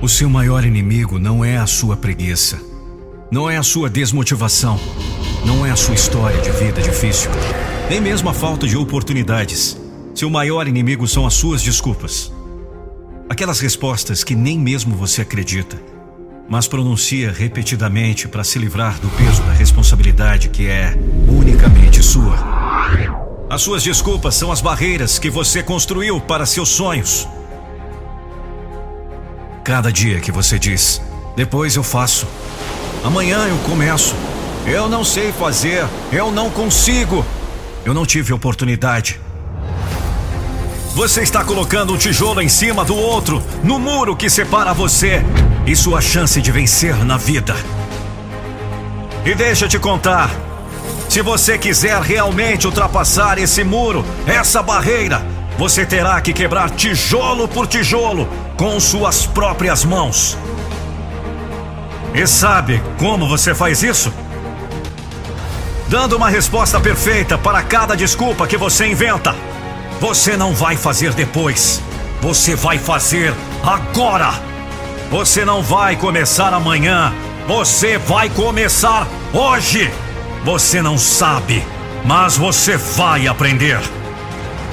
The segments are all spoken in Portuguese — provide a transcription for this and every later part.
O seu maior inimigo não é a sua preguiça, não é a sua desmotivação, não é a sua história de vida difícil, nem mesmo a falta de oportunidades. Seu maior inimigo são as suas desculpas. Aquelas respostas que nem mesmo você acredita, mas pronuncia repetidamente para se livrar do peso da responsabilidade que é unicamente sua. As suas desculpas são as barreiras que você construiu para seus sonhos. Cada dia que você diz, depois eu faço, amanhã eu começo, eu não sei fazer, eu não consigo, eu não tive oportunidade. Você está colocando um tijolo em cima do outro, no muro que separa você e sua chance de vencer na vida. E deixa eu te contar: se você quiser realmente ultrapassar esse muro, essa barreira, você terá que quebrar tijolo por tijolo com suas próprias mãos. E sabe como você faz isso? Dando uma resposta perfeita para cada desculpa que você inventa. Você não vai fazer depois. Você vai fazer agora. Você não vai começar amanhã. Você vai começar hoje. Você não sabe, mas você vai aprender.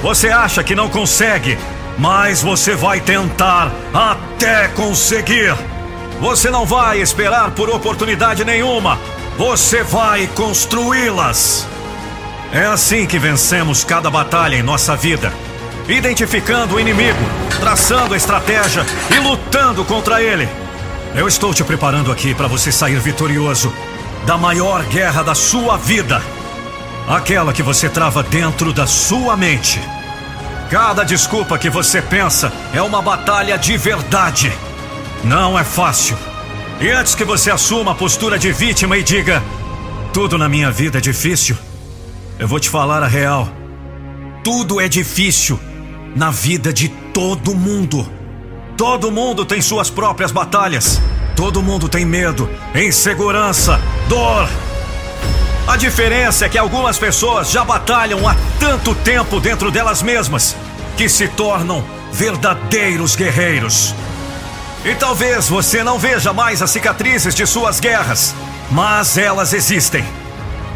Você acha que não consegue, mas você vai tentar até conseguir. Você não vai esperar por oportunidade nenhuma, você vai construí-las. É assim que vencemos cada batalha em nossa vida. Identificando o inimigo, traçando a estratégia e lutando contra ele. Eu estou te preparando aqui para você sair vitorioso da maior guerra da sua vida aquela que você trava dentro da sua mente. Cada desculpa que você pensa é uma batalha de verdade. Não é fácil. E antes que você assuma a postura de vítima e diga: tudo na minha vida é difícil, eu vou te falar a real. Tudo é difícil na vida de todo mundo. Todo mundo tem suas próprias batalhas. Todo mundo tem medo, insegurança, dor. A diferença é que algumas pessoas já batalham há tanto tempo dentro delas mesmas que se tornam verdadeiros guerreiros. E talvez você não veja mais as cicatrizes de suas guerras, mas elas existem.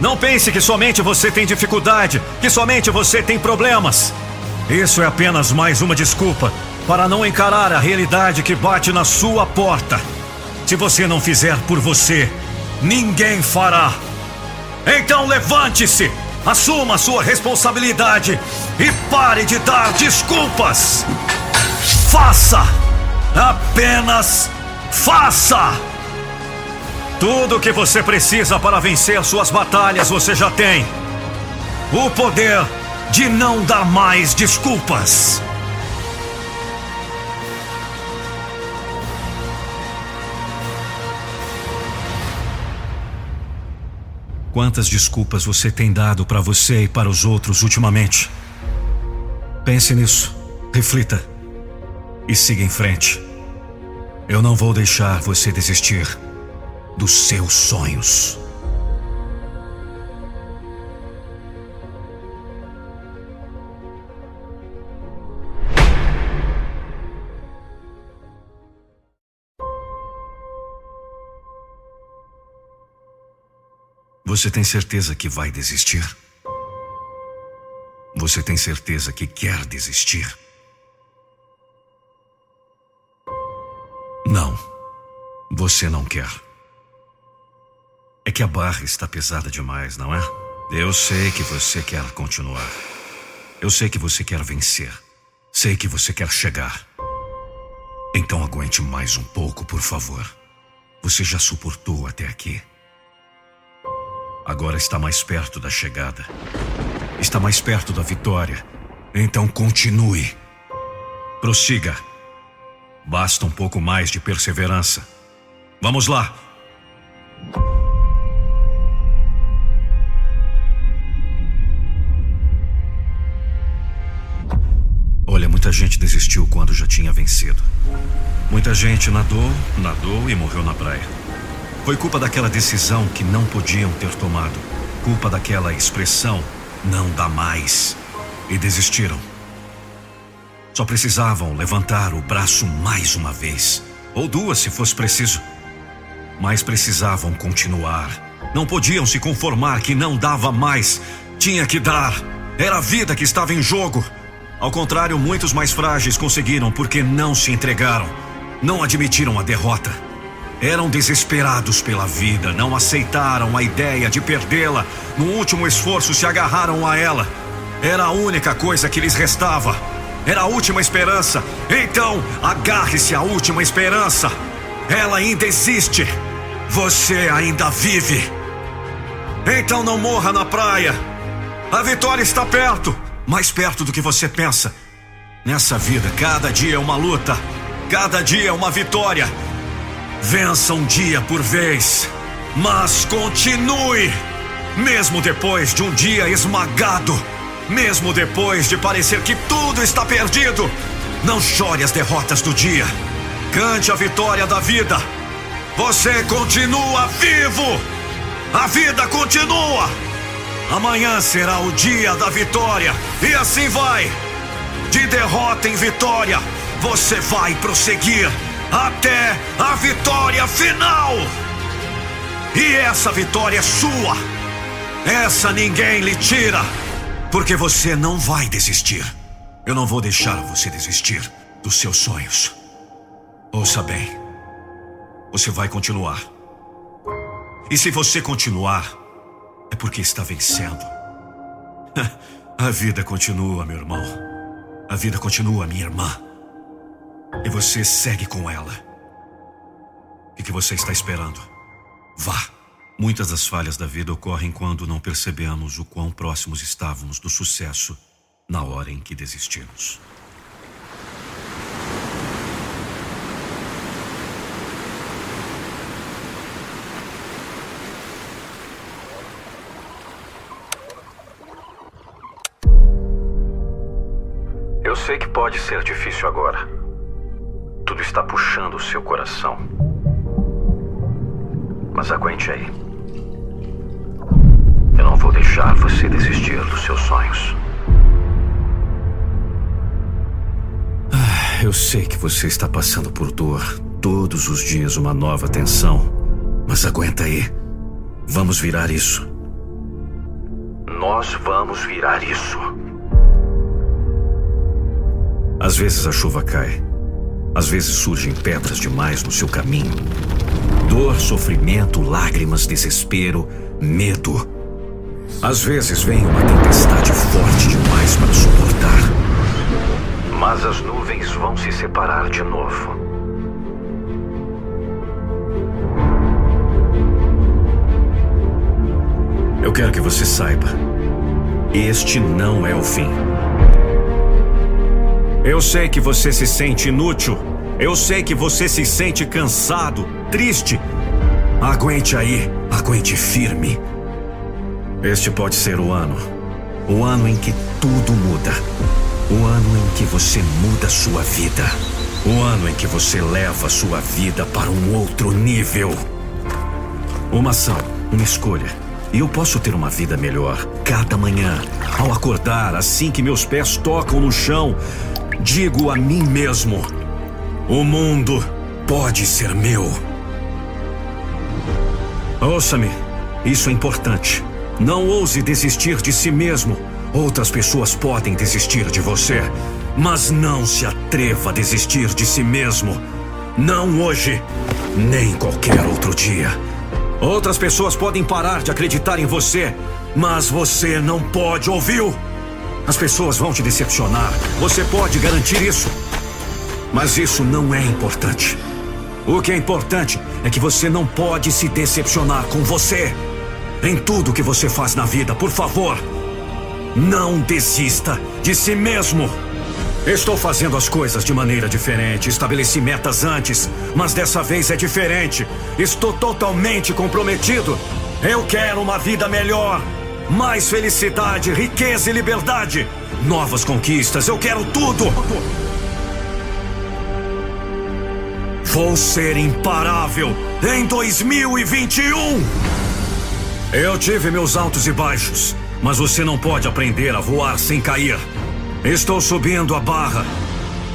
Não pense que somente você tem dificuldade, que somente você tem problemas. Isso é apenas mais uma desculpa para não encarar a realidade que bate na sua porta. Se você não fizer por você, ninguém fará. Então levante-se, assuma sua responsabilidade e pare de dar desculpas. Faça! Apenas faça! Tudo o que você precisa para vencer suas batalhas você já tem. O poder de não dar mais desculpas. Quantas desculpas você tem dado para você e para os outros ultimamente? Pense nisso, reflita e siga em frente. Eu não vou deixar você desistir dos seus sonhos. Você tem certeza que vai desistir? Você tem certeza que quer desistir? Não, você não quer. É que a barra está pesada demais, não é? Eu sei que você quer continuar. Eu sei que você quer vencer. Sei que você quer chegar. Então aguente mais um pouco, por favor. Você já suportou até aqui. Agora está mais perto da chegada. Está mais perto da vitória. Então continue. Prossiga. Basta um pouco mais de perseverança. Vamos lá! Olha, muita gente desistiu quando já tinha vencido. Muita gente nadou, nadou e morreu na praia. Foi culpa daquela decisão que não podiam ter tomado. Culpa daquela expressão, não dá mais. E desistiram. Só precisavam levantar o braço mais uma vez. Ou duas, se fosse preciso. Mas precisavam continuar. Não podiam se conformar que não dava mais. Tinha que dar. Era a vida que estava em jogo. Ao contrário, muitos mais frágeis conseguiram porque não se entregaram, não admitiram a derrota. Eram desesperados pela vida, não aceitaram a ideia de perdê-la. No último esforço, se agarraram a ela. Era a única coisa que lhes restava. Era a última esperança. Então, agarre-se à última esperança. Ela ainda existe. Você ainda vive. Então não morra na praia. A vitória está perto mais perto do que você pensa. Nessa vida, cada dia é uma luta, cada dia é uma vitória. Vença um dia por vez, mas continue, mesmo depois de um dia esmagado, mesmo depois de parecer que tudo está perdido. Não chore as derrotas do dia, cante a vitória da vida. Você continua vivo, a vida continua. Amanhã será o dia da vitória. E assim vai. De derrota em vitória, você vai prosseguir até a vitória final. E essa vitória é sua. Essa ninguém lhe tira. Porque você não vai desistir. Eu não vou deixar você desistir dos seus sonhos. Ouça bem. Você vai continuar. E se você continuar, é porque está vencendo. A vida continua, meu irmão. A vida continua, minha irmã. E você segue com ela. O que você está esperando? Vá. Muitas das falhas da vida ocorrem quando não percebemos o quão próximos estávamos do sucesso na hora em que desistimos. Eu sei que pode ser difícil agora. Está puxando o seu coração. Mas aguente aí. Eu não vou deixar você desistir dos seus sonhos. Ah, eu sei que você está passando por dor. Todos os dias uma nova tensão. Mas aguenta aí. Vamos virar isso. Nós vamos virar isso. Às vezes a chuva cai. Às vezes surgem pedras demais no seu caminho. Dor, sofrimento, lágrimas, desespero, medo. Às vezes vem uma tempestade forte demais para suportar. Mas as nuvens vão se separar de novo. Eu quero que você saiba: este não é o fim. Eu sei que você se sente inútil. Eu sei que você se sente cansado, triste. Aguente aí, aguente firme. Este pode ser o ano. O ano em que tudo muda. O ano em que você muda sua vida. O ano em que você leva sua vida para um outro nível. Uma ação, uma escolha. E eu posso ter uma vida melhor cada manhã. Ao acordar, assim que meus pés tocam no chão, digo a mim mesmo: o mundo pode ser meu. Ouça-me, isso é importante. Não ouse desistir de si mesmo. Outras pessoas podem desistir de você, mas não se atreva a desistir de si mesmo. Não hoje, nem qualquer outro dia. Outras pessoas podem parar de acreditar em você, mas você não pode, ouviu? As pessoas vão te decepcionar. Você pode garantir isso. Mas isso não é importante. O que é importante é que você não pode se decepcionar com você. Em tudo que você faz na vida, por favor, não desista de si mesmo. Estou fazendo as coisas de maneira diferente. Estabeleci metas antes, mas dessa vez é diferente. Estou totalmente comprometido. Eu quero uma vida melhor. Mais felicidade, riqueza e liberdade. Novas conquistas, eu quero tudo. Vou ser imparável em 2021. Eu tive meus altos e baixos, mas você não pode aprender a voar sem cair. Estou subindo a barra.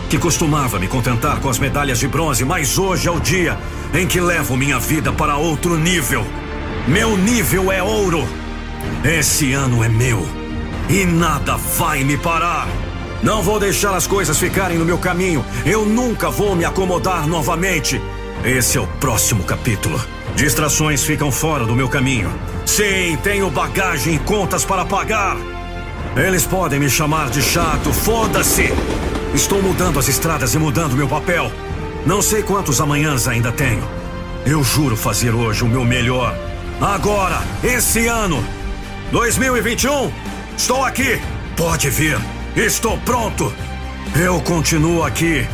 Que costumava me contentar com as medalhas de bronze, mas hoje é o dia em que levo minha vida para outro nível. Meu nível é ouro. Esse ano é meu. E nada vai me parar. Não vou deixar as coisas ficarem no meu caminho. Eu nunca vou me acomodar novamente. Esse é o próximo capítulo. Distrações ficam fora do meu caminho. Sim, tenho bagagem e contas para pagar. Eles podem me chamar de chato, foda-se! Estou mudando as estradas e mudando meu papel. Não sei quantos amanhãs ainda tenho. Eu juro fazer hoje o meu melhor. Agora, esse ano, 2021, estou aqui. Pode vir. Estou pronto! Eu continuo aqui.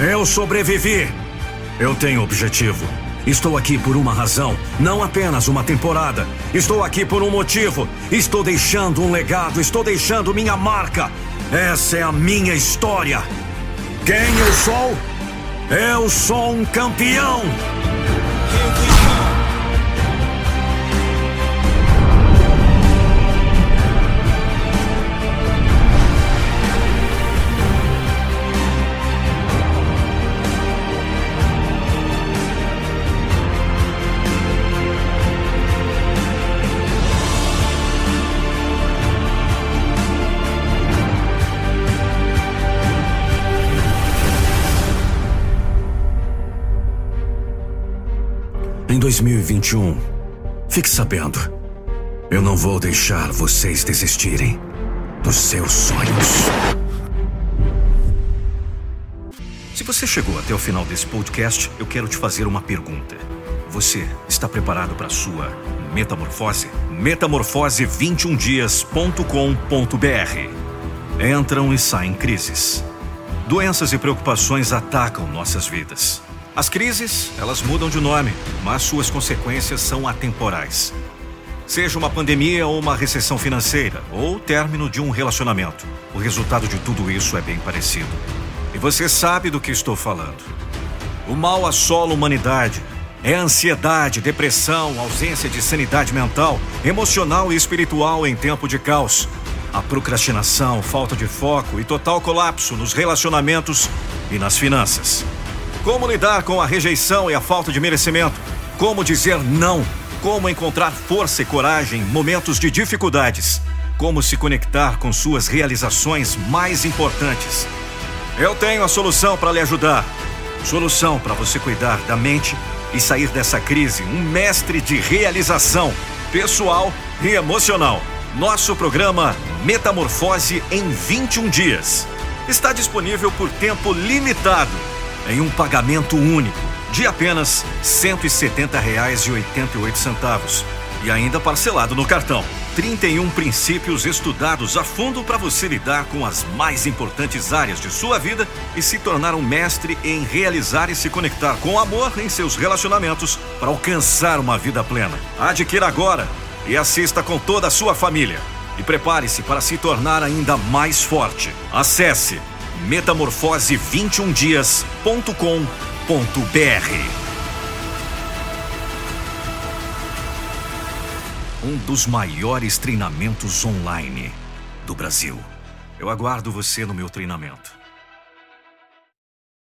Eu sobrevivi. Eu tenho objetivo. Estou aqui por uma razão, não apenas uma temporada. Estou aqui por um motivo. Estou deixando um legado, estou deixando minha marca. Essa é a minha história. Quem eu sou? Eu sou um campeão. Em 2021, fique sabendo, eu não vou deixar vocês desistirem dos seus sonhos. Se você chegou até o final desse podcast, eu quero te fazer uma pergunta. Você está preparado para a sua metamorfose? Metamorfose21dias.com.br Entram e saem crises. Doenças e preocupações atacam nossas vidas. As crises, elas mudam de nome, mas suas consequências são atemporais. Seja uma pandemia ou uma recessão financeira, ou o término de um relacionamento, o resultado de tudo isso é bem parecido. E você sabe do que estou falando. O mal assola a humanidade. É ansiedade, depressão, ausência de sanidade mental, emocional e espiritual em tempo de caos. A procrastinação, falta de foco e total colapso nos relacionamentos e nas finanças. Como lidar com a rejeição e a falta de merecimento? Como dizer não? Como encontrar força e coragem em momentos de dificuldades? Como se conectar com suas realizações mais importantes? Eu tenho a solução para lhe ajudar. Solução para você cuidar da mente e sair dessa crise um mestre de realização pessoal e emocional. Nosso programa Metamorfose em 21 dias está disponível por tempo limitado em um pagamento único de apenas R$ 170,88 e ainda parcelado no cartão. 31 princípios estudados a fundo para você lidar com as mais importantes áreas de sua vida e se tornar um mestre em realizar e se conectar com amor em seus relacionamentos para alcançar uma vida plena. Adquira agora e assista com toda a sua família. E prepare-se para se tornar ainda mais forte. Acesse metamorfose21dias.com.br. Um dos maiores treinamentos online do Brasil. Eu aguardo você no meu treinamento.